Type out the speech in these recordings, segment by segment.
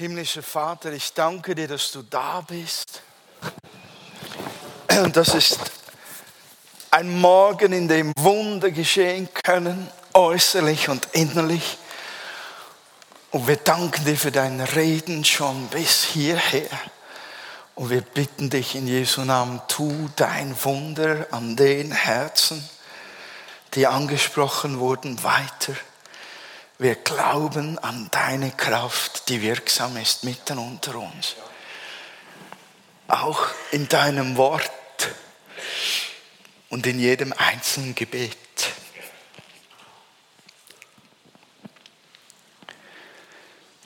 Himmlischer Vater, ich danke dir, dass du da bist. Und das ist ein Morgen, in dem Wunder geschehen können, äußerlich und innerlich. Und wir danken dir für dein Reden schon bis hierher. Und wir bitten dich in Jesu Namen, tu dein Wunder an den Herzen, die angesprochen wurden, weiter. Wir glauben an deine Kraft, die wirksam ist mitten unter uns. Auch in deinem Wort und in jedem einzelnen Gebet.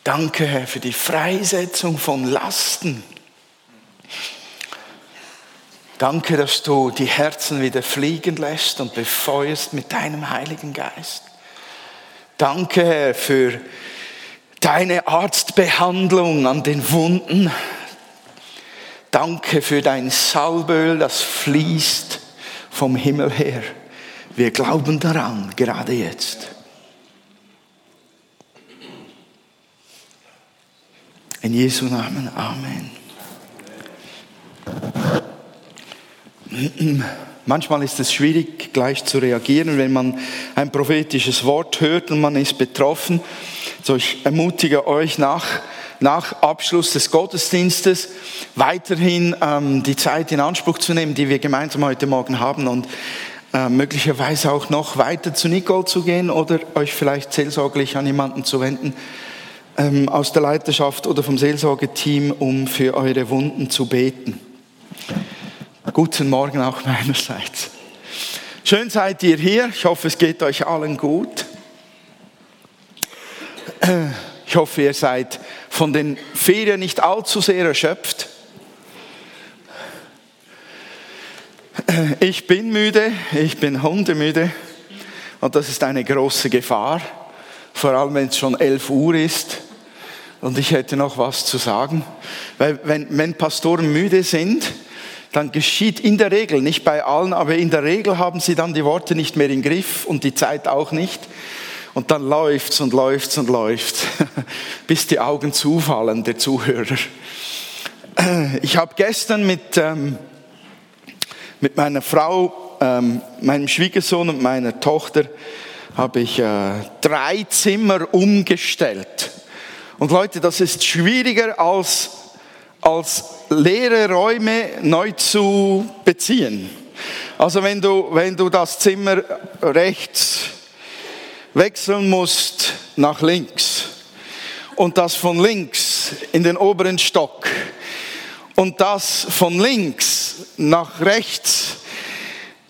Danke, Herr, für die Freisetzung von Lasten. Danke, dass du die Herzen wieder fliegen lässt und befeuerst mit deinem Heiligen Geist. Danke, Herr, für deine Arztbehandlung an den Wunden. Danke für dein Salböl, das fließt vom Himmel her. Wir glauben daran, gerade jetzt. In Jesu Namen, Amen. Manchmal ist es schwierig, gleich zu reagieren, wenn man ein prophetisches Wort hört und man ist betroffen. So, ich ermutige euch nach, nach Abschluss des Gottesdienstes weiterhin ähm, die Zeit in Anspruch zu nehmen, die wir gemeinsam heute Morgen haben und äh, möglicherweise auch noch weiter zu Nicole zu gehen oder euch vielleicht seelsorglich an jemanden zu wenden ähm, aus der Leiterschaft oder vom Seelsorgeteam, um für eure Wunden zu beten. Guten Morgen auch meinerseits. Schön seid ihr hier. Ich hoffe, es geht euch allen gut. Ich hoffe, ihr seid von den Ferien nicht allzu sehr erschöpft. Ich bin müde, ich bin hundemüde und das ist eine große Gefahr, vor allem wenn es schon 11 Uhr ist und ich hätte noch was zu sagen. Weil wenn, wenn Pastoren müde sind, dann geschieht in der Regel, nicht bei allen, aber in der Regel haben sie dann die Worte nicht mehr im Griff und die Zeit auch nicht. Und dann läuft's und läuft's und läuft's, bis die Augen zufallen der Zuhörer. Ich habe gestern mit, ähm, mit meiner Frau, ähm, meinem Schwiegersohn und meiner Tochter, habe ich äh, drei Zimmer umgestellt. Und Leute, das ist schwieriger als, als leere Räume neu zu beziehen. Also wenn du, wenn du das Zimmer rechts wechseln musst nach links und das von links in den oberen Stock und das von links nach rechts,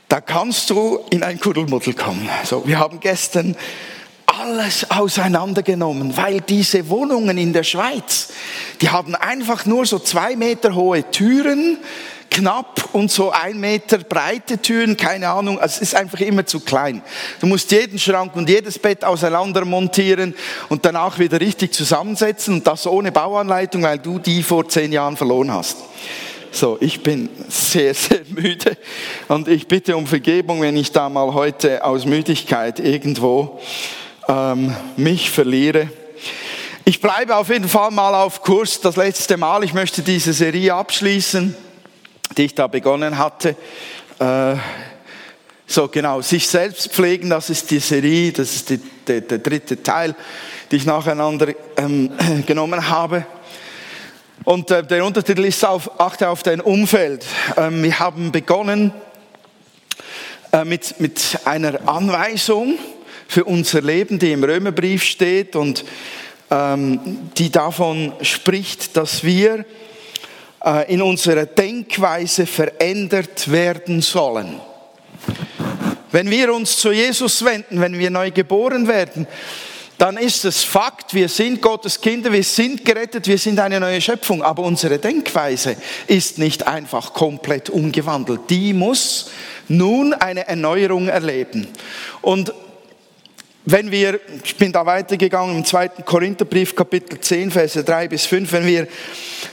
da kannst du in ein Kuddelmuddel kommen. So, wir haben gestern alles auseinandergenommen, weil diese Wohnungen in der Schweiz, die haben einfach nur so zwei Meter hohe Türen, knapp und so ein Meter breite Türen, keine Ahnung, also es ist einfach immer zu klein. Du musst jeden Schrank und jedes Bett auseinander montieren und danach wieder richtig zusammensetzen und das ohne Bauanleitung, weil du die vor zehn Jahren verloren hast. So, ich bin sehr, sehr müde und ich bitte um Vergebung, wenn ich da mal heute aus Müdigkeit irgendwo ähm, mich verliere. Ich bleibe auf jeden Fall mal auf Kurs das letzte Mal. Ich möchte diese Serie abschließen, die ich da begonnen hatte. Äh, so genau, sich selbst pflegen, das ist die Serie, das ist die, der, der dritte Teil, die ich nacheinander ähm, genommen habe. Und äh, der Untertitel ist auf, achte auf dein Umfeld. Ähm, wir haben begonnen äh, mit, mit einer Anweisung, für unser Leben, die im Römerbrief steht und ähm, die davon spricht, dass wir äh, in unserer Denkweise verändert werden sollen. Wenn wir uns zu Jesus wenden, wenn wir neu geboren werden, dann ist es Fakt, wir sind Gottes Kinder, wir sind gerettet, wir sind eine neue Schöpfung, aber unsere Denkweise ist nicht einfach komplett umgewandelt. Die muss nun eine Erneuerung erleben. Und wenn wir, ich bin da weitergegangen im zweiten Korintherbrief, Kapitel 10, Verse 3 bis 5, wenn wir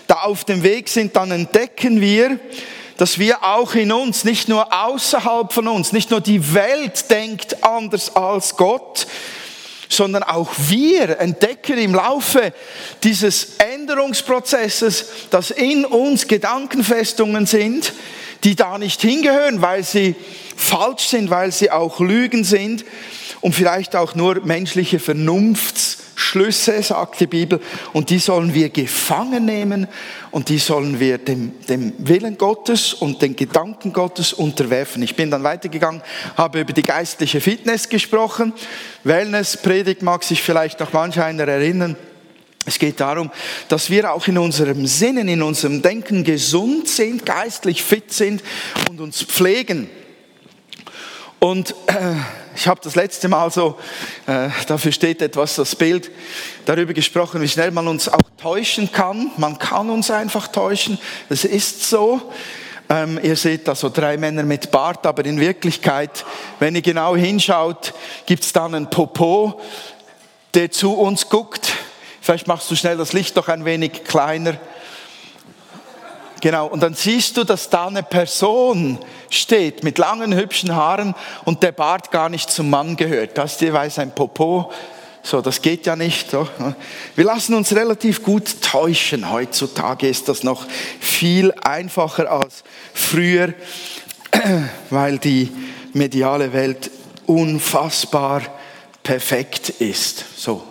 da auf dem Weg sind, dann entdecken wir, dass wir auch in uns, nicht nur außerhalb von uns, nicht nur die Welt denkt anders als Gott, sondern auch wir entdecken im Laufe dieses Änderungsprozesses, dass in uns Gedankenfestungen sind, die da nicht hingehören, weil sie falsch sind, weil sie auch Lügen sind und vielleicht auch nur menschliche Vernunftsschlüsse, sagt die Bibel. Und die sollen wir gefangen nehmen und die sollen wir dem, dem Willen Gottes und den Gedanken Gottes unterwerfen. Ich bin dann weitergegangen, habe über die geistliche Fitness gesprochen. Wellness-Predigt mag sich vielleicht noch manch einer erinnern. Es geht darum, dass wir auch in unserem Sinnen, in unserem Denken gesund sind, geistlich fit sind und uns pflegen. Und äh, ich habe das letzte Mal so, äh, dafür steht etwas, das Bild, darüber gesprochen, wie schnell man uns auch täuschen kann. Man kann uns einfach täuschen. Das ist so. Ähm, ihr seht da so drei Männer mit Bart, aber in Wirklichkeit, wenn ihr genau hinschaut, gibt es dann einen Popo, der zu uns guckt Vielleicht machst du schnell das Licht doch ein wenig kleiner. Genau, und dann siehst du, dass da eine Person steht mit langen, hübschen Haaren und der Bart gar nicht zum Mann gehört. Das ist jeweils ein Popo. So, das geht ja nicht. So. Wir lassen uns relativ gut täuschen. Heutzutage ist das noch viel einfacher als früher, weil die mediale Welt unfassbar perfekt ist. So,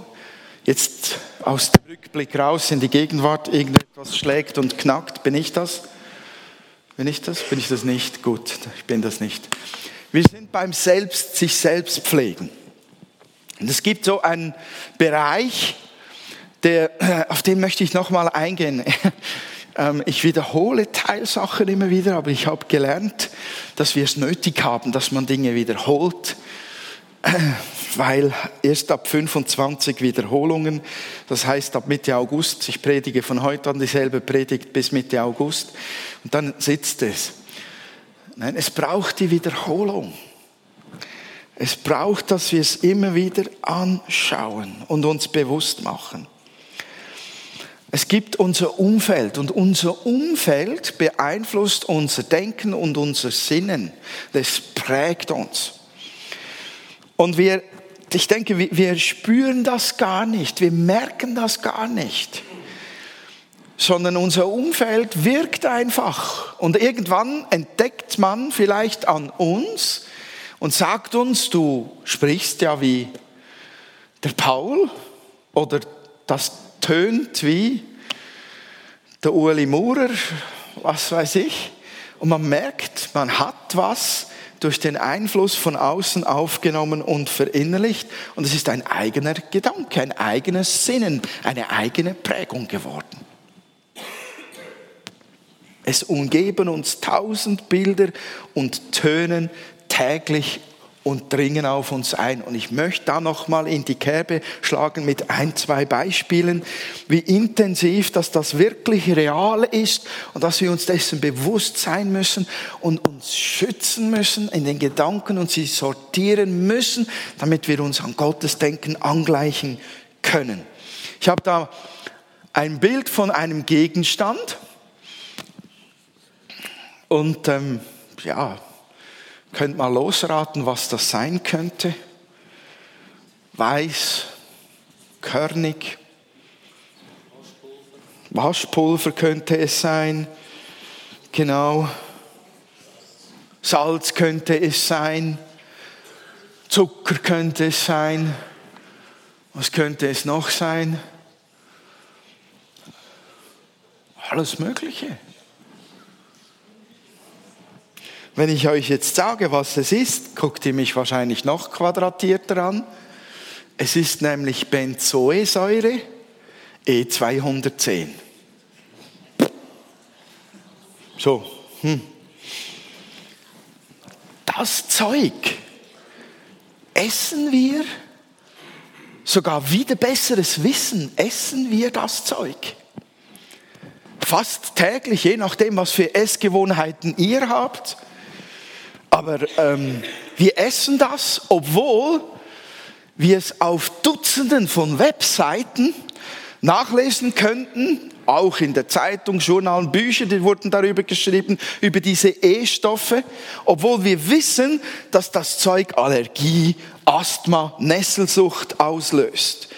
jetzt aus dem Rückblick raus in die Gegenwart irgendetwas schlägt und knackt. Bin ich das? Bin ich das? Bin ich das nicht? Gut, ich bin das nicht. Wir sind beim Selbst, sich selbst pflegen. Und es gibt so einen Bereich, der, auf den möchte ich nochmal eingehen. Ähm, ich wiederhole Teilsachen immer wieder, aber ich habe gelernt, dass wir es nötig haben, dass man Dinge wiederholt, weil erst ab 25 Wiederholungen, das heißt ab Mitte August, ich predige von heute an dieselbe Predigt bis Mitte August und dann sitzt es. Nein, es braucht die Wiederholung. Es braucht, dass wir es immer wieder anschauen und uns bewusst machen. Es gibt unser Umfeld und unser Umfeld beeinflusst unser Denken und unser Sinnen. Das prägt uns. Und wir, ich denke, wir spüren das gar nicht, wir merken das gar nicht, sondern unser Umfeld wirkt einfach. Und irgendwann entdeckt man vielleicht an uns und sagt uns, du sprichst ja wie der Paul oder das tönt wie der Ueli Maurer, was weiß ich. Und man merkt, man hat was durch den Einfluss von außen aufgenommen und verinnerlicht. Und es ist ein eigener Gedanke, ein eigenes Sinnen, eine eigene Prägung geworden. Es umgeben uns tausend Bilder und Tönen täglich und dringen auf uns ein. Und ich möchte da nochmal in die Kerbe schlagen mit ein, zwei Beispielen, wie intensiv dass das wirklich real ist und dass wir uns dessen bewusst sein müssen und uns schützen müssen in den Gedanken und sie sortieren müssen, damit wir uns an Gottes Denken angleichen können. Ich habe da ein Bild von einem Gegenstand und ähm, ja, Könnt mal losraten, was das sein könnte? Weiß, körnig, Waschpulver könnte es sein, genau. Salz könnte es sein, Zucker könnte es sein. Was könnte es noch sein? Alles Mögliche. Wenn ich euch jetzt sage, was es ist, guckt ihr mich wahrscheinlich noch quadratierter an. Es ist nämlich Benzoesäure E210. So, hm. das Zeug essen wir, sogar wieder besseres Wissen, essen wir das Zeug. Fast täglich, je nachdem, was für Essgewohnheiten ihr habt. Aber ähm, wir essen das, obwohl wir es auf Dutzenden von Webseiten nachlesen könnten, auch in der Zeitung, Journalen, Bücher, die wurden darüber geschrieben, über diese E-Stoffe, obwohl wir wissen, dass das Zeug Allergie, Asthma, Nesselsucht auslöst.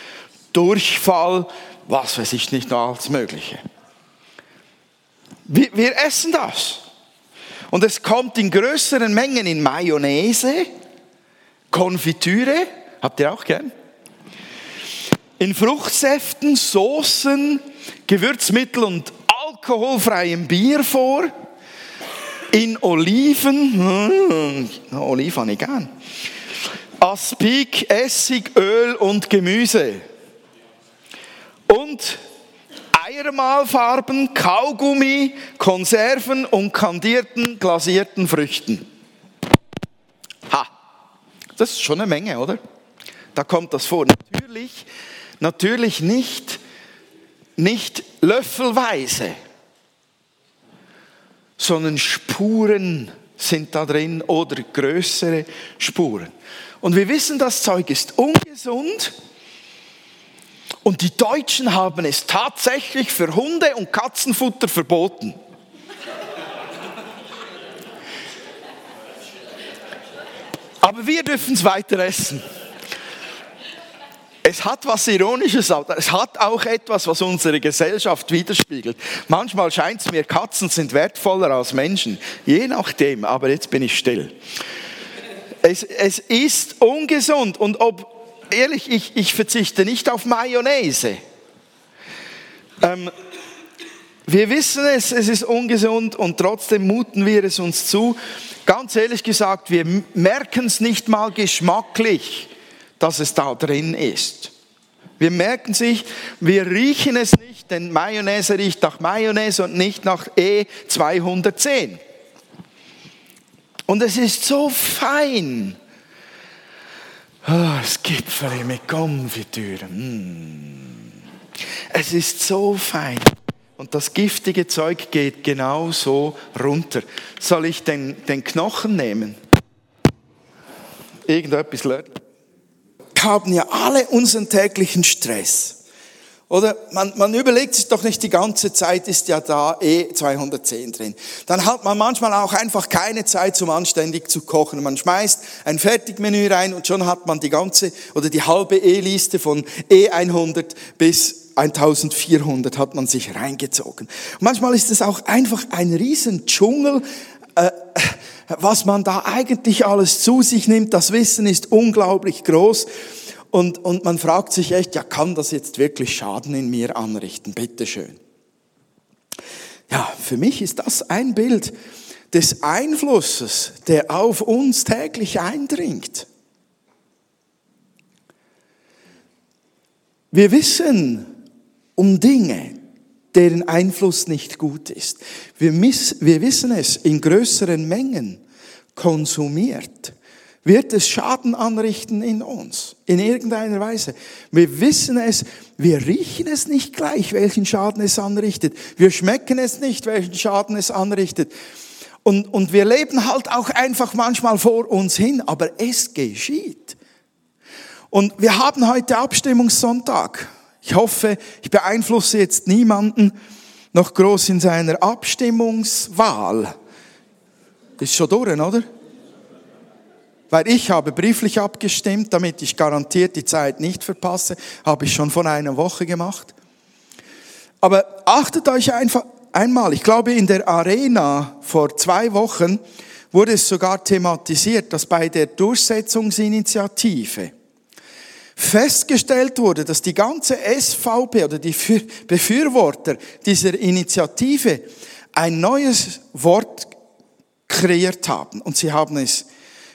Durchfall, was weiß ich nicht noch alles Mögliche. Wir, wir essen das. Und es kommt in größeren Mengen in Mayonnaise, Konfitüre, habt ihr auch gern? In Fruchtsäften, Soßen, Gewürzmittel und alkoholfreiem Bier vor. In Oliven, hm, Oliven habe ich gern. Aspik, Essig, Öl und Gemüse. Und Eiermalfarben, Kaugummi, Konserven und kandierten, glasierten Früchten. Ha, das ist schon eine Menge, oder? Da kommt das vor. Natürlich, natürlich nicht, nicht löffelweise, sondern Spuren sind da drin oder größere Spuren. Und wir wissen, das Zeug ist ungesund und die Deutschen haben es tatsächlich für Hunde- und Katzenfutter verboten. Aber wir dürfen es weiter essen. Es hat was Ironisches, aber es hat auch etwas, was unsere Gesellschaft widerspiegelt. Manchmal scheint es mir, Katzen sind wertvoller als Menschen. Je nachdem, aber jetzt bin ich still. Es, es ist ungesund und ob ehrlich, ich, ich verzichte nicht auf Mayonnaise. Ähm, wir wissen es, es ist ungesund und trotzdem muten wir es uns zu. Ganz ehrlich gesagt, wir merken es nicht mal geschmacklich, dass es da drin ist. Wir merken sich, wir riechen es nicht, denn Mayonnaise riecht nach Mayonnaise und nicht nach E210. Und es ist so fein. Oh, das Gipfeli mit Konfitüre. Mm. Es ist so fein. Und das giftige Zeug geht genau so runter. Soll ich den, den Knochen nehmen? Irgendetwas lernen. Wir haben ja alle unseren täglichen Stress. Oder man, man überlegt sich doch nicht die ganze Zeit, ist ja da eh 210 drin. Dann hat man manchmal auch einfach keine Zeit, zum anständig zu kochen. Man schmeißt ein Fertigmenü rein und schon hat man die ganze oder die halbe E-Liste von E100 bis 1400 hat man sich reingezogen. manchmal ist es auch einfach ein riesen Dschungel, äh, was man da eigentlich alles zu sich nimmt. Das Wissen ist unglaublich groß. Und, und man fragt sich echt, ja, kann das jetzt wirklich Schaden in mir anrichten? Bitteschön. Ja, für mich ist das ein Bild des Einflusses, der auf uns täglich eindringt. Wir wissen um Dinge, deren Einfluss nicht gut ist. Wir, miss, wir wissen es in größeren Mengen konsumiert wird es Schaden anrichten in uns, in irgendeiner Weise. Wir wissen es, wir riechen es nicht gleich, welchen Schaden es anrichtet. Wir schmecken es nicht, welchen Schaden es anrichtet. Und, und wir leben halt auch einfach manchmal vor uns hin, aber es geschieht. Und wir haben heute Abstimmungssonntag. Ich hoffe, ich beeinflusse jetzt niemanden noch groß in seiner Abstimmungswahl. Ist schon durch, oder? Weil ich habe brieflich abgestimmt, damit ich garantiert die Zeit nicht verpasse. Habe ich schon vor einer Woche gemacht. Aber achtet euch einfach einmal, ich glaube in der Arena vor zwei Wochen wurde es sogar thematisiert, dass bei der Durchsetzungsinitiative festgestellt wurde, dass die ganze SVP oder die Befürworter dieser Initiative ein neues Wort kreiert haben. Und sie haben es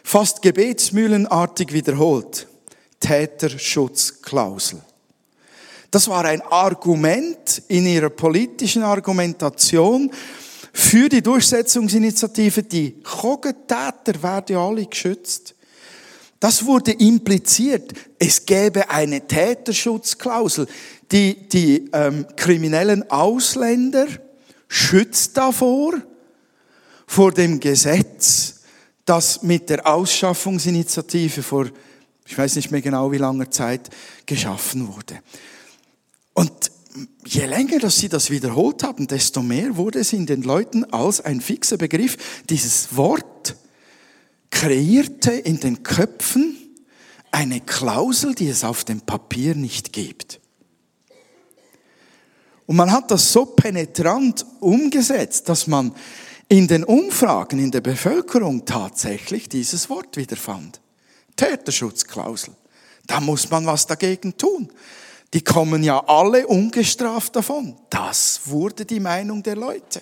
fast gebetsmühlenartig wiederholt. Täterschutzklausel. Das war ein Argument in ihrer politischen Argumentation für die Durchsetzungsinitiative, die Kogetäter werden alle geschützt. Das wurde impliziert. Es gäbe eine Täterschutzklausel, die die ähm, kriminellen Ausländer schützt davor, vor dem Gesetz das mit der Ausschaffungsinitiative vor, ich weiß nicht mehr genau wie langer Zeit, geschaffen wurde. Und je länger, dass sie das wiederholt haben, desto mehr wurde es in den Leuten als ein fixer Begriff. Dieses Wort kreierte in den Köpfen eine Klausel, die es auf dem Papier nicht gibt. Und man hat das so penetrant umgesetzt, dass man in den Umfragen in der Bevölkerung tatsächlich dieses Wort wiederfand. Täterschutzklausel. Da muss man was dagegen tun. Die kommen ja alle ungestraft davon. Das wurde die Meinung der Leute.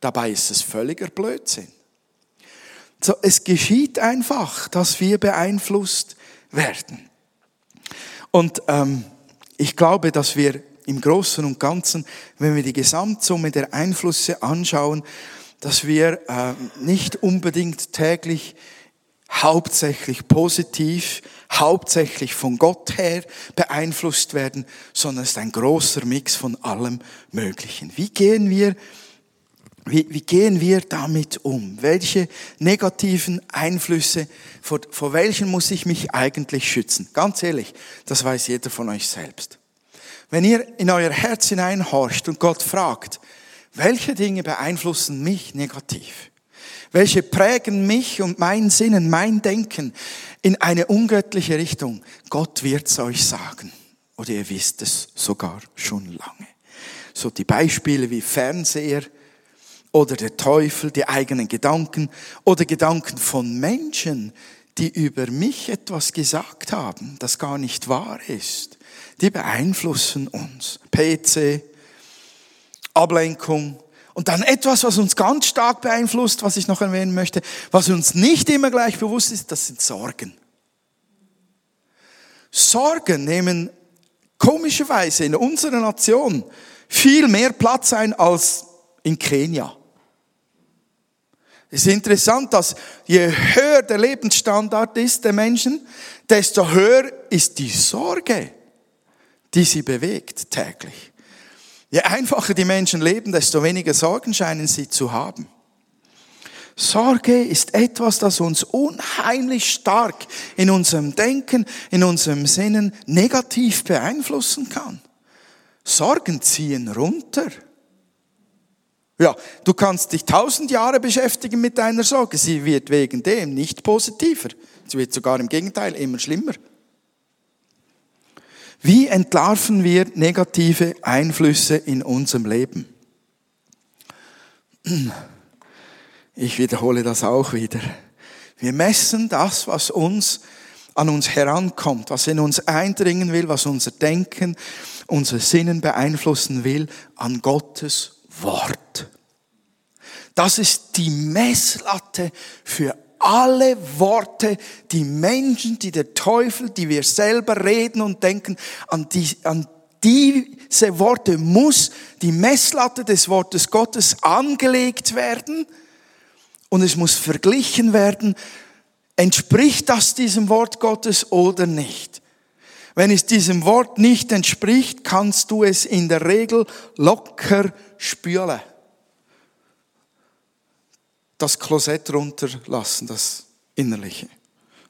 Dabei ist es völliger Blödsinn. So, es geschieht einfach, dass wir beeinflusst werden. Und ähm, ich glaube, dass wir im Großen und Ganzen, wenn wir die Gesamtsumme der Einflüsse anschauen, dass wir äh, nicht unbedingt täglich hauptsächlich positiv, hauptsächlich von Gott her beeinflusst werden, sondern es ist ein großer Mix von allem Möglichen. Wie gehen wir, wie, wie gehen wir damit um? Welche negativen Einflüsse, vor, vor welchen muss ich mich eigentlich schützen? Ganz ehrlich, das weiß jeder von euch selbst. Wenn ihr in euer Herz hineinhorcht und Gott fragt, welche Dinge beeinflussen mich negativ? Welche prägen mich und mein Sinnen, mein Denken in eine ungöttliche Richtung? Gott wird's euch sagen. Oder ihr wisst es sogar schon lange. So die Beispiele wie Fernseher oder der Teufel, die eigenen Gedanken oder Gedanken von Menschen, die über mich etwas gesagt haben, das gar nicht wahr ist die beeinflussen uns. PC, Ablenkung. Und dann etwas, was uns ganz stark beeinflusst, was ich noch erwähnen möchte, was uns nicht immer gleich bewusst ist, das sind Sorgen. Sorgen nehmen komischerweise in unserer Nation viel mehr Platz ein als in Kenia. Es ist interessant, dass je höher der Lebensstandard ist der Menschen, desto höher ist die Sorge die sie bewegt täglich. Je einfacher die Menschen leben, desto weniger Sorgen scheinen sie zu haben. Sorge ist etwas, das uns unheimlich stark in unserem Denken, in unserem Sinnen negativ beeinflussen kann. Sorgen ziehen runter. Ja, du kannst dich tausend Jahre beschäftigen mit deiner Sorge. Sie wird wegen dem nicht positiver. Sie wird sogar im Gegenteil immer schlimmer. Wie entlarven wir negative Einflüsse in unserem Leben? Ich wiederhole das auch wieder. Wir messen das, was uns an uns herankommt, was in uns eindringen will, was unser Denken, unser Sinnen beeinflussen will, an Gottes Wort. Das ist die Messlatte für alle Worte, die Menschen, die der Teufel, die wir selber reden und denken, an, die, an diese Worte muss die Messlatte des Wortes Gottes angelegt werden und es muss verglichen werden, entspricht das diesem Wort Gottes oder nicht. Wenn es diesem Wort nicht entspricht, kannst du es in der Regel locker spülen das Klosett runterlassen, das Innerliche.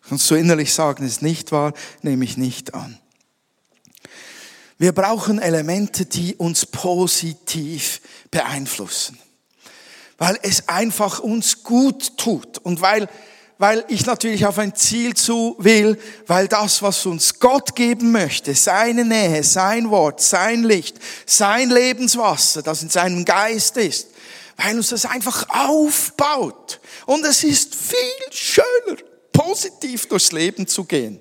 Kannst du innerlich sagen, ist nicht wahr, nehme ich nicht an. Wir brauchen Elemente, die uns positiv beeinflussen. Weil es einfach uns gut tut und weil, weil ich natürlich auf ein Ziel zu will, weil das, was uns Gott geben möchte, seine Nähe, sein Wort, sein Licht, sein Lebenswasser, das in seinem Geist ist, weil uns das einfach aufbaut. Und es ist viel schöner, positiv durchs Leben zu gehen.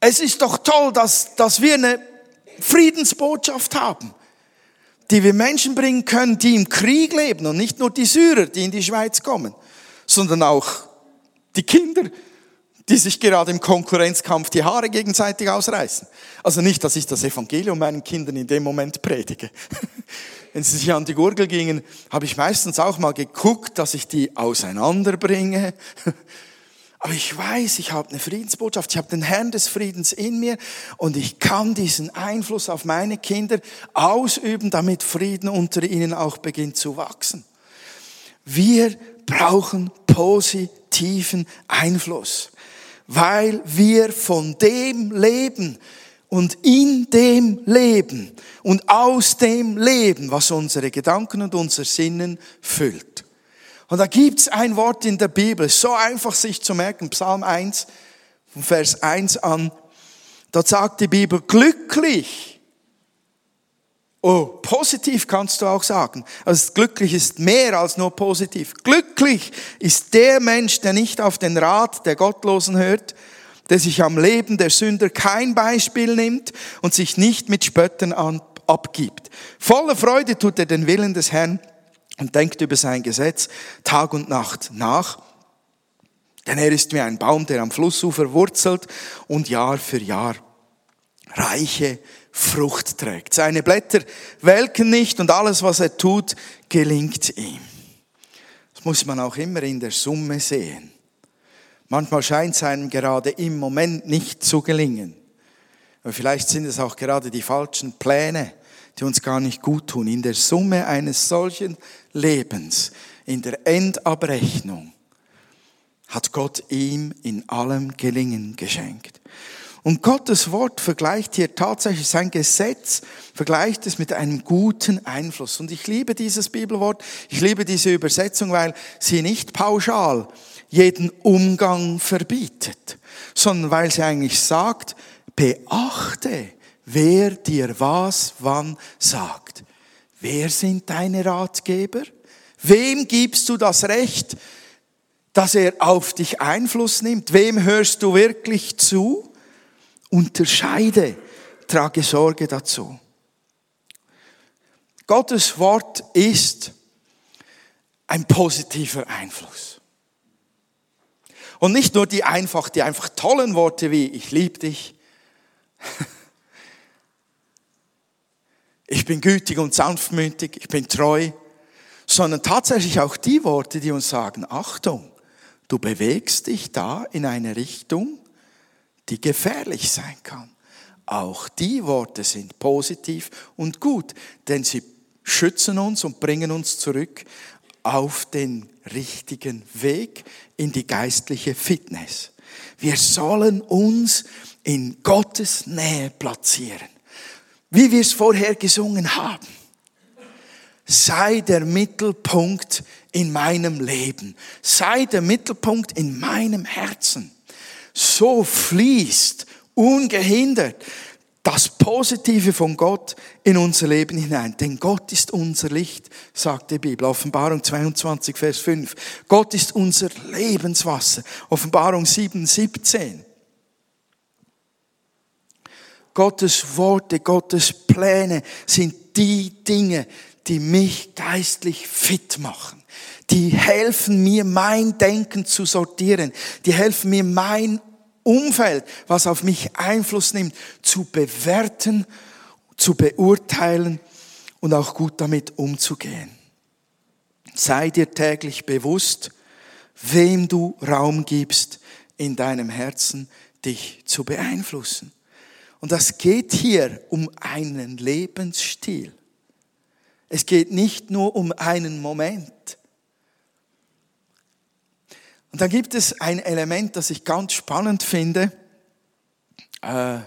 Es ist doch toll, dass, dass wir eine Friedensbotschaft haben, die wir Menschen bringen können, die im Krieg leben und nicht nur die Syrer, die in die Schweiz kommen, sondern auch die Kinder, die sich gerade im Konkurrenzkampf die Haare gegenseitig ausreißen. Also nicht, dass ich das Evangelium meinen Kindern in dem Moment predige. Wenn sie sich an die Gurgel gingen, habe ich meistens auch mal geguckt, dass ich die auseinanderbringe. Aber ich weiß, ich habe eine Friedensbotschaft, ich habe den Herrn des Friedens in mir und ich kann diesen Einfluss auf meine Kinder ausüben, damit Frieden unter ihnen auch beginnt zu wachsen. Wir brauchen positiven Einfluss. Weil wir von dem leben und in dem Leben und aus dem Leben, was unsere Gedanken und unser Sinnen füllt. Und da gibt's ein Wort in der Bibel, so einfach sich zu merken, Psalm 1, Vers 1 an. Dort sagt die Bibel, glücklich Oh, positiv kannst du auch sagen. Also glücklich ist mehr als nur positiv. Glücklich ist der Mensch, der nicht auf den Rat der Gottlosen hört, der sich am Leben der Sünder kein Beispiel nimmt und sich nicht mit Spöttern abgibt. Voller Freude tut er den Willen des Herrn und denkt über sein Gesetz Tag und Nacht nach. Denn er ist wie ein Baum, der am Flussufer wurzelt und Jahr für Jahr reiche Frucht trägt. Seine Blätter welken nicht und alles, was er tut, gelingt ihm. Das muss man auch immer in der Summe sehen. Manchmal scheint es einem gerade im Moment nicht zu gelingen. Aber vielleicht sind es auch gerade die falschen Pläne, die uns gar nicht gut tun. In der Summe eines solchen Lebens, in der Endabrechnung, hat Gott ihm in allem Gelingen geschenkt. Und Gottes Wort vergleicht hier tatsächlich sein Gesetz, vergleicht es mit einem guten Einfluss. Und ich liebe dieses Bibelwort, ich liebe diese Übersetzung, weil sie nicht pauschal jeden Umgang verbietet, sondern weil sie eigentlich sagt, beachte, wer dir was wann sagt. Wer sind deine Ratgeber? Wem gibst du das Recht, dass er auf dich Einfluss nimmt? Wem hörst du wirklich zu? Unterscheide, trage Sorge dazu. Gottes Wort ist ein positiver Einfluss. Und nicht nur die einfach, die einfach tollen Worte wie ich liebe dich, ich bin gütig und sanftmütig, ich bin treu, sondern tatsächlich auch die Worte, die uns sagen, Achtung, du bewegst dich da in eine Richtung, die gefährlich sein kann. Auch die Worte sind positiv und gut, denn sie schützen uns und bringen uns zurück auf den richtigen Weg in die geistliche Fitness. Wir sollen uns in Gottes Nähe platzieren. Wie wir es vorher gesungen haben. Sei der Mittelpunkt in meinem Leben. Sei der Mittelpunkt in meinem Herzen so fließt, ungehindert, das Positive von Gott in unser Leben hinein. Denn Gott ist unser Licht, sagt die Bibel. Offenbarung 22, Vers 5. Gott ist unser Lebenswasser. Offenbarung 7, 17. Gottes Worte, Gottes Pläne sind die Dinge, die mich geistlich fit machen die helfen mir, mein Denken zu sortieren. Die helfen mir, mein Umfeld, was auf mich Einfluss nimmt, zu bewerten, zu beurteilen und auch gut damit umzugehen. Sei dir täglich bewusst, wem du Raum gibst in deinem Herzen, dich zu beeinflussen. Und das geht hier um einen Lebensstil. Es geht nicht nur um einen Moment. Und dann gibt es ein Element, das ich ganz spannend finde. Äh,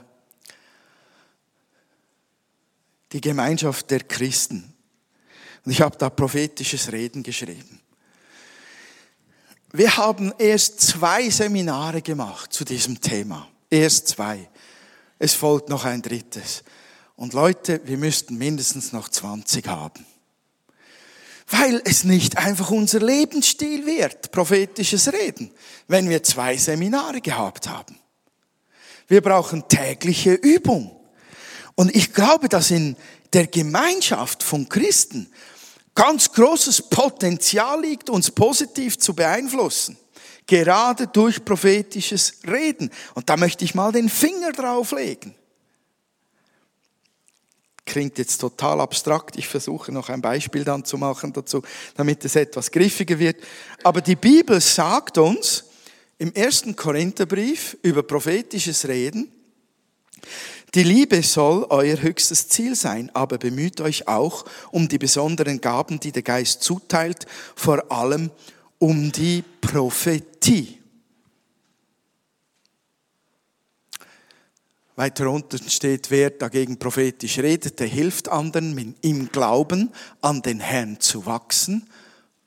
die Gemeinschaft der Christen. Und ich habe da prophetisches Reden geschrieben. Wir haben erst zwei Seminare gemacht zu diesem Thema. Erst zwei. Es folgt noch ein drittes. Und Leute, wir müssten mindestens noch 20 haben weil es nicht einfach unser Lebensstil wird, prophetisches Reden, wenn wir zwei Seminare gehabt haben. Wir brauchen tägliche Übung. Und ich glaube, dass in der Gemeinschaft von Christen ganz großes Potenzial liegt, uns positiv zu beeinflussen. Gerade durch prophetisches Reden. Und da möchte ich mal den Finger drauflegen. Klingt jetzt total abstrakt. Ich versuche noch ein Beispiel dann zu machen dazu, damit es etwas griffiger wird. Aber die Bibel sagt uns im ersten Korintherbrief über prophetisches Reden, die Liebe soll euer höchstes Ziel sein, aber bemüht euch auch um die besonderen Gaben, die der Geist zuteilt, vor allem um die Prophetie. Weiter unten steht, wer dagegen prophetisch redet, der hilft anderen im Glauben an den Herrn zu wachsen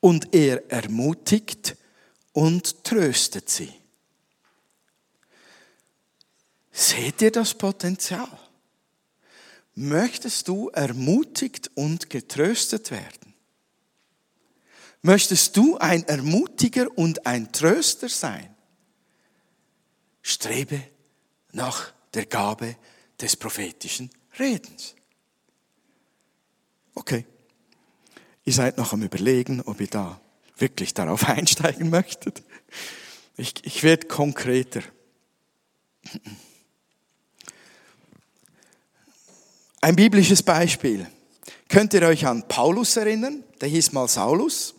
und er ermutigt und tröstet sie. Seht ihr das Potenzial? Möchtest du ermutigt und getröstet werden? Möchtest du ein Ermutiger und ein Tröster sein? Strebe nach der Gabe des prophetischen Redens. Okay. Ihr seid noch am Überlegen, ob ihr da wirklich darauf einsteigen möchtet. Ich, ich werde konkreter. Ein biblisches Beispiel. Könnt ihr euch an Paulus erinnern? Der hieß mal Saulus.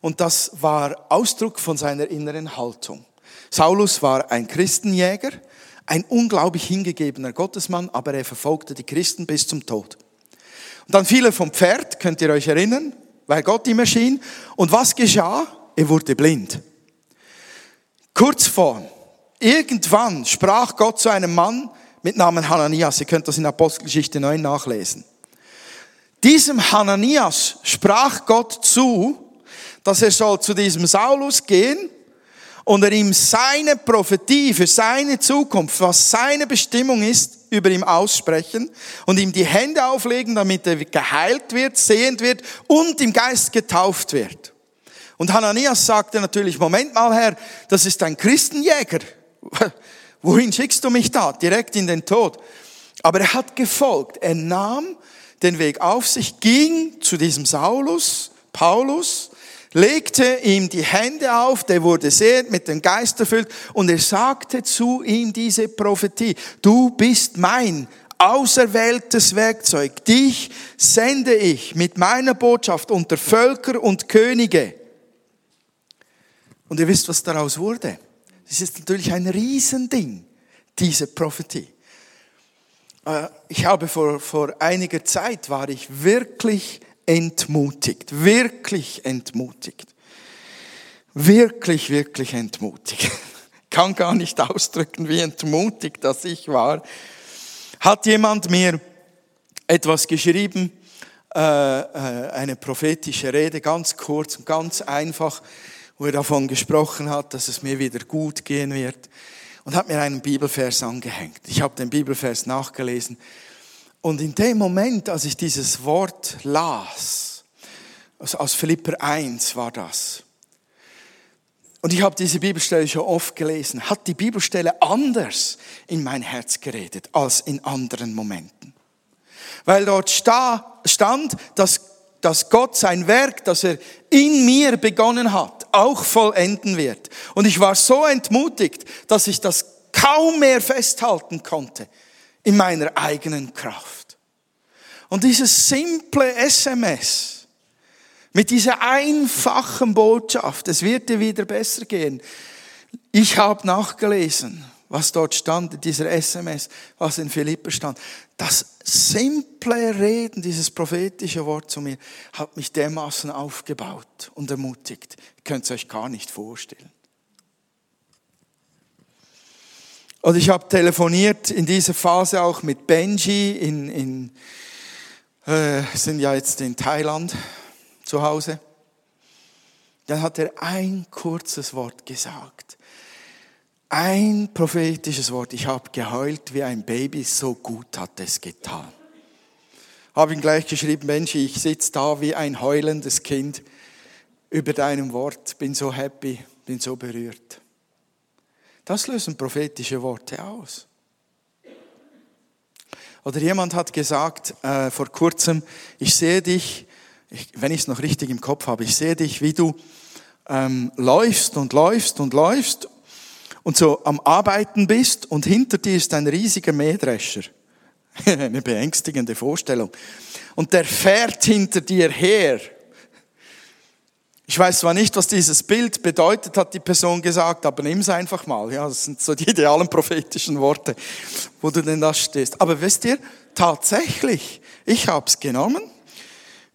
Und das war Ausdruck von seiner inneren Haltung. Saulus war ein Christenjäger, ein unglaublich hingegebener Gottesmann, aber er verfolgte die Christen bis zum Tod. Und dann fiel er vom Pferd, könnt ihr euch erinnern, weil Gott ihm erschien. Und was geschah? Er wurde blind. Kurz vor, irgendwann sprach Gott zu einem Mann, mit Namen Hananias. Ihr könnt das in Apostelgeschichte 9 nachlesen. Diesem Hananias sprach Gott zu, dass er soll zu diesem Saulus gehen und er ihm seine Prophetie für seine Zukunft, was seine Bestimmung ist, über ihm aussprechen und ihm die Hände auflegen, damit er geheilt wird, sehend wird und im Geist getauft wird. Und Hananias sagte natürlich, Moment mal Herr, das ist ein Christenjäger. Wohin schickst du mich da? Direkt in den Tod. Aber er hat gefolgt. Er nahm den Weg auf sich, ging zu diesem Saulus, Paulus, legte ihm die Hände auf, der wurde sehend, mit dem Geist erfüllt und er sagte zu ihm diese Prophetie, du bist mein auserwähltes Werkzeug, dich sende ich mit meiner Botschaft unter Völker und Könige. Und ihr wisst, was daraus wurde. Das ist natürlich ein Riesending, diese Prophetie. Äh, ich habe vor, vor einiger Zeit war ich wirklich entmutigt, wirklich entmutigt. Wirklich, wirklich entmutigt. Kann gar nicht ausdrücken, wie entmutigt das ich war. Hat jemand mir etwas geschrieben, äh, äh, eine prophetische Rede, ganz kurz und ganz einfach wo er davon gesprochen hat, dass es mir wieder gut gehen wird und hat mir einen Bibelvers angehängt. Ich habe den Bibelvers nachgelesen und in dem Moment, als ich dieses Wort las, also aus Philipper 1 war das, und ich habe diese Bibelstelle schon oft gelesen, hat die Bibelstelle anders in mein Herz geredet als in anderen Momenten. Weil dort stand, dass dass Gott sein Werk, das er in mir begonnen hat, auch vollenden wird. Und ich war so entmutigt, dass ich das kaum mehr festhalten konnte in meiner eigenen Kraft. Und dieses simple SMS mit dieser einfachen Botschaft, es wird dir wieder besser gehen. Ich habe nachgelesen, was dort stand, in dieser SMS, was in Philippa stand. Das simple Reden, dieses prophetische Wort zu mir, hat mich dermaßen aufgebaut und ermutigt. Ihr könnt es euch gar nicht vorstellen. Und ich habe telefoniert in dieser Phase auch mit Benji in, in äh, sind ja jetzt in Thailand zu Hause. Dann hat er ein kurzes Wort gesagt. Ein prophetisches Wort. Ich habe geheult wie ein Baby, so gut hat es getan. Habe ihm gleich geschrieben, Mensch, ich sitze da wie ein heulendes Kind über deinem Wort, bin so happy, bin so berührt. Das lösen prophetische Worte aus. Oder jemand hat gesagt äh, vor kurzem, ich sehe dich, ich, wenn ich es noch richtig im Kopf habe, ich sehe dich, wie du ähm, läufst und läufst und läufst und so am Arbeiten bist und hinter dir ist ein riesiger Mähdrescher. Eine beängstigende Vorstellung. Und der fährt hinter dir her. Ich weiß zwar nicht, was dieses Bild bedeutet, hat die Person gesagt, aber nimm es einfach mal. Ja, das sind so die idealen prophetischen Worte, wo du denn da stehst. Aber wisst ihr, tatsächlich, ich habe es genommen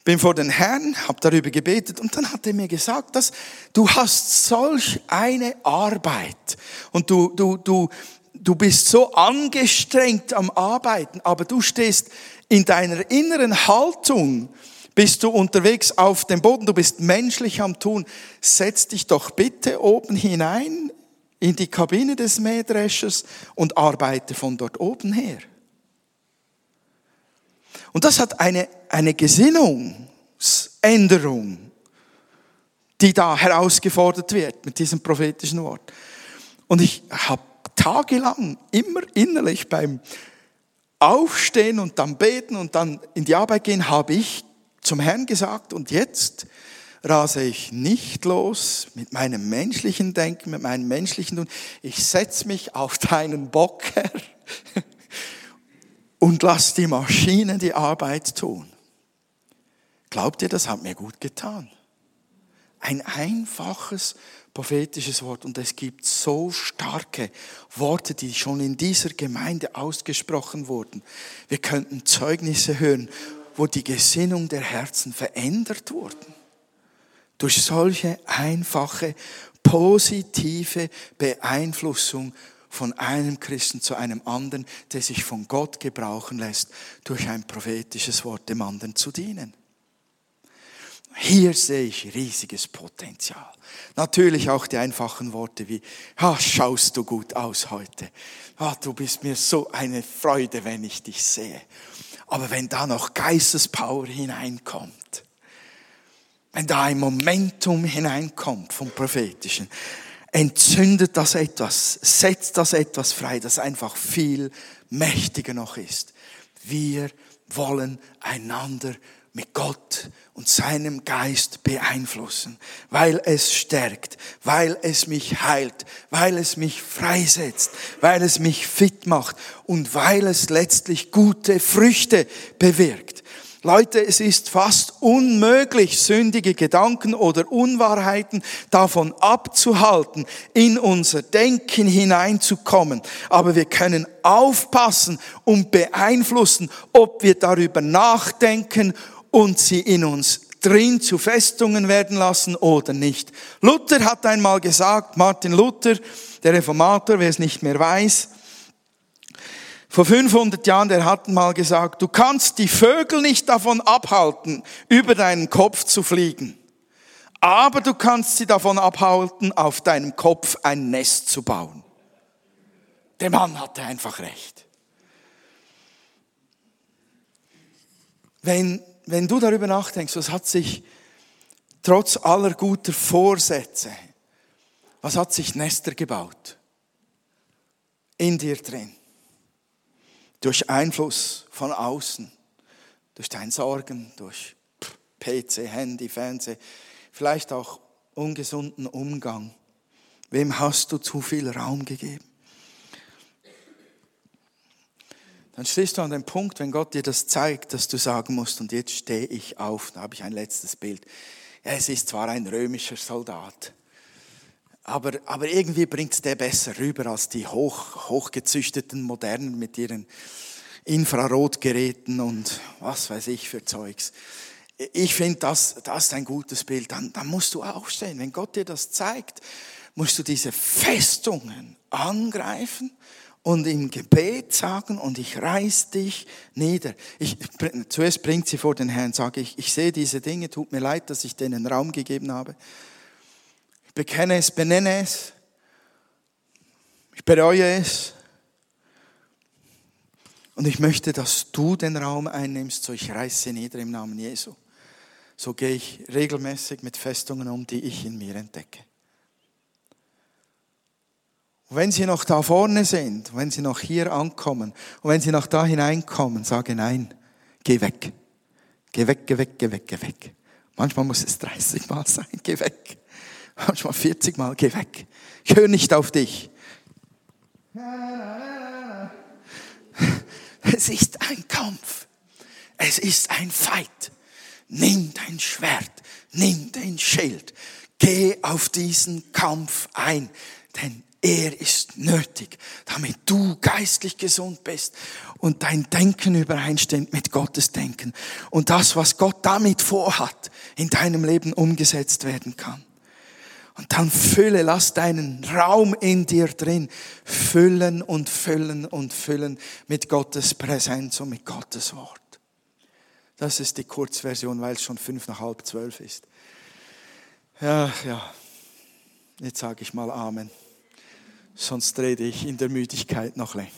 bin vor den Herrn, habe darüber gebetet und dann hat er mir gesagt, dass du hast solch eine Arbeit und du, du, du, du bist so angestrengt am Arbeiten, aber du stehst in deiner inneren Haltung, bist du unterwegs auf dem Boden, du bist menschlich am Tun, setz dich doch bitte oben hinein in die Kabine des Mähdreschers und arbeite von dort oben her. Und das hat eine, eine Gesinnungsänderung, die da herausgefordert wird mit diesem prophetischen Wort. Und ich habe tagelang immer innerlich beim Aufstehen und dann beten und dann in die Arbeit gehen, habe ich zum Herrn gesagt, und jetzt rase ich nicht los mit meinem menschlichen Denken, mit meinem menschlichen Tun. Ich setze mich auf deinen Bock, Herr, und lass die Maschine die Arbeit tun. Glaubt ihr, das hat mir gut getan? Ein einfaches prophetisches Wort und es gibt so starke Worte, die schon in dieser Gemeinde ausgesprochen wurden. Wir könnten Zeugnisse hören, wo die Gesinnung der Herzen verändert wurden. Durch solche einfache, positive Beeinflussung von einem Christen zu einem anderen, der sich von Gott gebrauchen lässt, durch ein prophetisches Wort dem anderen zu dienen. Hier sehe ich riesiges Potenzial. Natürlich auch die einfachen Worte wie, ah, schaust du gut aus heute. Ah, du bist mir so eine Freude, wenn ich dich sehe. Aber wenn da noch Geistespower hineinkommt, wenn da ein Momentum hineinkommt vom Prophetischen, entzündet das etwas, setzt das etwas frei, das einfach viel mächtiger noch ist. Wir wollen einander mit Gott und seinem Geist beeinflussen, weil es stärkt, weil es mich heilt, weil es mich freisetzt, weil es mich fit macht und weil es letztlich gute Früchte bewirkt. Leute, es ist fast unmöglich, sündige Gedanken oder Unwahrheiten davon abzuhalten, in unser Denken hineinzukommen. Aber wir können aufpassen und beeinflussen, ob wir darüber nachdenken und sie in uns drin zu Festungen werden lassen oder nicht. Luther hat einmal gesagt, Martin Luther, der Reformator, wer es nicht mehr weiß, vor 500 Jahren, der hat mal gesagt, du kannst die Vögel nicht davon abhalten, über deinen Kopf zu fliegen. Aber du kannst sie davon abhalten, auf deinem Kopf ein Nest zu bauen. Der Mann hatte einfach recht. Wenn wenn du darüber nachdenkst, was hat sich trotz aller guter Vorsätze, was hat sich Nester gebaut? In dir drin. Durch Einfluss von außen, durch dein Sorgen, durch PC, Handy, Fernseh, vielleicht auch ungesunden Umgang. Wem hast du zu viel Raum gegeben? Dann stehst du an dem Punkt, wenn Gott dir das zeigt, dass du sagen musst, und jetzt stehe ich auf, da habe ich ein letztes Bild. Es ist zwar ein römischer Soldat, aber, aber irgendwie bringt es der besser rüber als die hoch, hochgezüchteten Modernen mit ihren Infrarotgeräten und was weiß ich für Zeugs. Ich finde, das, das ist ein gutes Bild. Dann, dann musst du aufstehen. Wenn Gott dir das zeigt, musst du diese Festungen angreifen und im Gebet sagen, und ich reiß dich nieder. Ich, zuerst bringt sie vor den Herrn, sage ich, ich sehe diese Dinge, tut mir leid, dass ich denen Raum gegeben habe. Ich bekenne es, benenne es. Ich bereue es. Und ich möchte, dass du den Raum einnimmst, so ich reiße sie nieder im Namen Jesu. So gehe ich regelmäßig mit Festungen um, die ich in mir entdecke. Und wenn sie noch da vorne sind, wenn sie noch hier ankommen und wenn sie noch da hineinkommen, sage nein, geh weg. Geh weg, geh weg, geh weg, geh weg. Manchmal muss es 30 Mal sein, geh weg. Manchmal 40 Mal, geh weg. Ich höre nicht auf dich. Es ist ein Kampf. Es ist ein Fight. Nimm dein Schwert, nimm dein Schild. Geh auf diesen Kampf ein, denn er ist nötig, damit du geistlich gesund bist und dein Denken übereinstimmt mit Gottes Denken und das, was Gott damit vorhat, in deinem Leben umgesetzt werden kann. Und dann fülle, lass deinen Raum in dir drin füllen und füllen und füllen mit Gottes Präsenz und mit Gottes Wort. Das ist die Kurzversion, weil es schon fünf nach halb zwölf ist. Ja, ja. Jetzt sage ich mal Amen. Sonst rede ich in der Müdigkeit noch länger.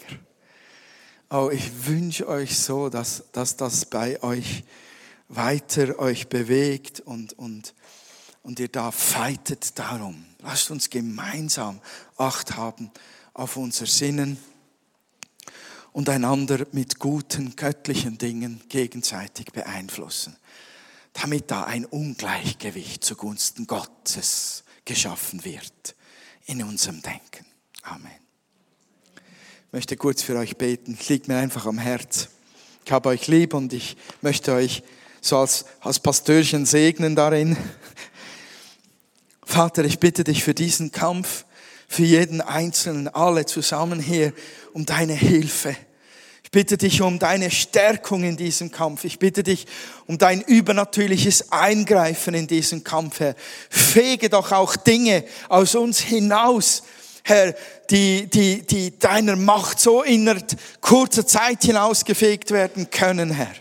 Oh, ich wünsche euch so, dass, dass das bei euch weiter euch bewegt und, und, und ihr da fightet darum. Lasst uns gemeinsam Acht haben auf unser Sinnen und einander mit guten göttlichen Dingen gegenseitig beeinflussen, damit da ein Ungleichgewicht zugunsten Gottes geschaffen wird in unserem Denken. Amen. Ich möchte kurz für euch beten. Es liegt mir einfach am Herz. Ich habe euch lieb und ich möchte euch so als, als Pastörchen segnen darin. Vater, ich bitte dich für diesen Kampf, für jeden Einzelnen, alle zusammen hier, um deine Hilfe. Ich bitte dich um deine Stärkung in diesem Kampf. Ich bitte dich um dein übernatürliches Eingreifen in diesen Kampf, Herr. Fege doch auch Dinge aus uns hinaus, Herr, die, die, die deiner Macht so in kurzer Zeit hinausgefegt werden können, Herr.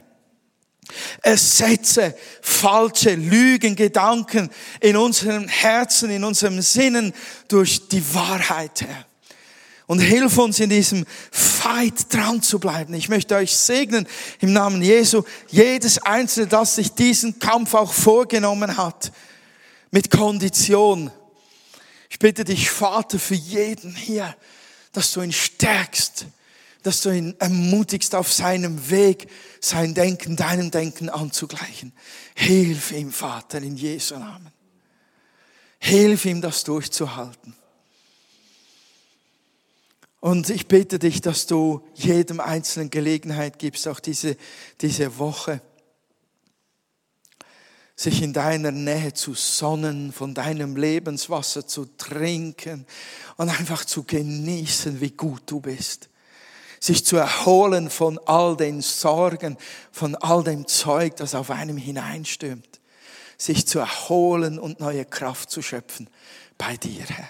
Ersetze falsche Lügen, Gedanken in unserem Herzen, in unserem Sinnen durch die Wahrheit, Herr. Und hilf uns in diesem Fight dran zu bleiben. Ich möchte euch segnen im Namen Jesu. Jedes Einzelne, das sich diesen Kampf auch vorgenommen hat. Mit Kondition. Ich bitte dich, Vater, für jeden hier, dass du ihn stärkst dass du ihn ermutigst, auf seinem Weg sein Denken deinem Denken anzugleichen. Hilf ihm, Vater, in Jesu Namen. Hilf ihm, das durchzuhalten. Und ich bitte dich, dass du jedem Einzelnen Gelegenheit gibst, auch diese, diese Woche, sich in deiner Nähe zu sonnen, von deinem Lebenswasser zu trinken und einfach zu genießen, wie gut du bist sich zu erholen von all den Sorgen, von all dem Zeug, das auf einem hineinstürmt, sich zu erholen und neue Kraft zu schöpfen bei dir, Herr.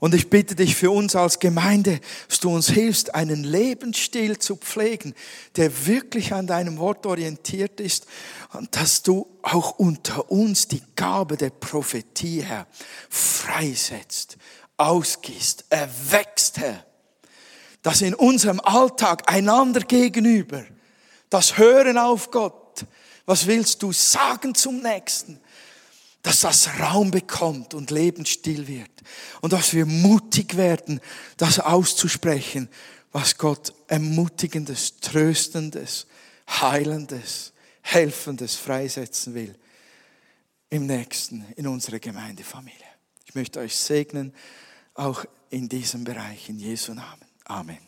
Und ich bitte dich für uns als Gemeinde, dass du uns hilfst, einen Lebensstil zu pflegen, der wirklich an deinem Wort orientiert ist und dass du auch unter uns die Gabe der Prophetie, Herr, freisetzt, ausgießt, erwächst, Herr. Dass in unserem Alltag einander gegenüber das Hören auf Gott, was willst du sagen zum Nächsten, dass das Raum bekommt und lebensstill wird und dass wir mutig werden, das auszusprechen, was Gott ermutigendes, tröstendes, heilendes, helfendes freisetzen will im Nächsten, in unserer Gemeindefamilie. Ich möchte euch segnen, auch in diesem Bereich, in Jesu Namen. Amen.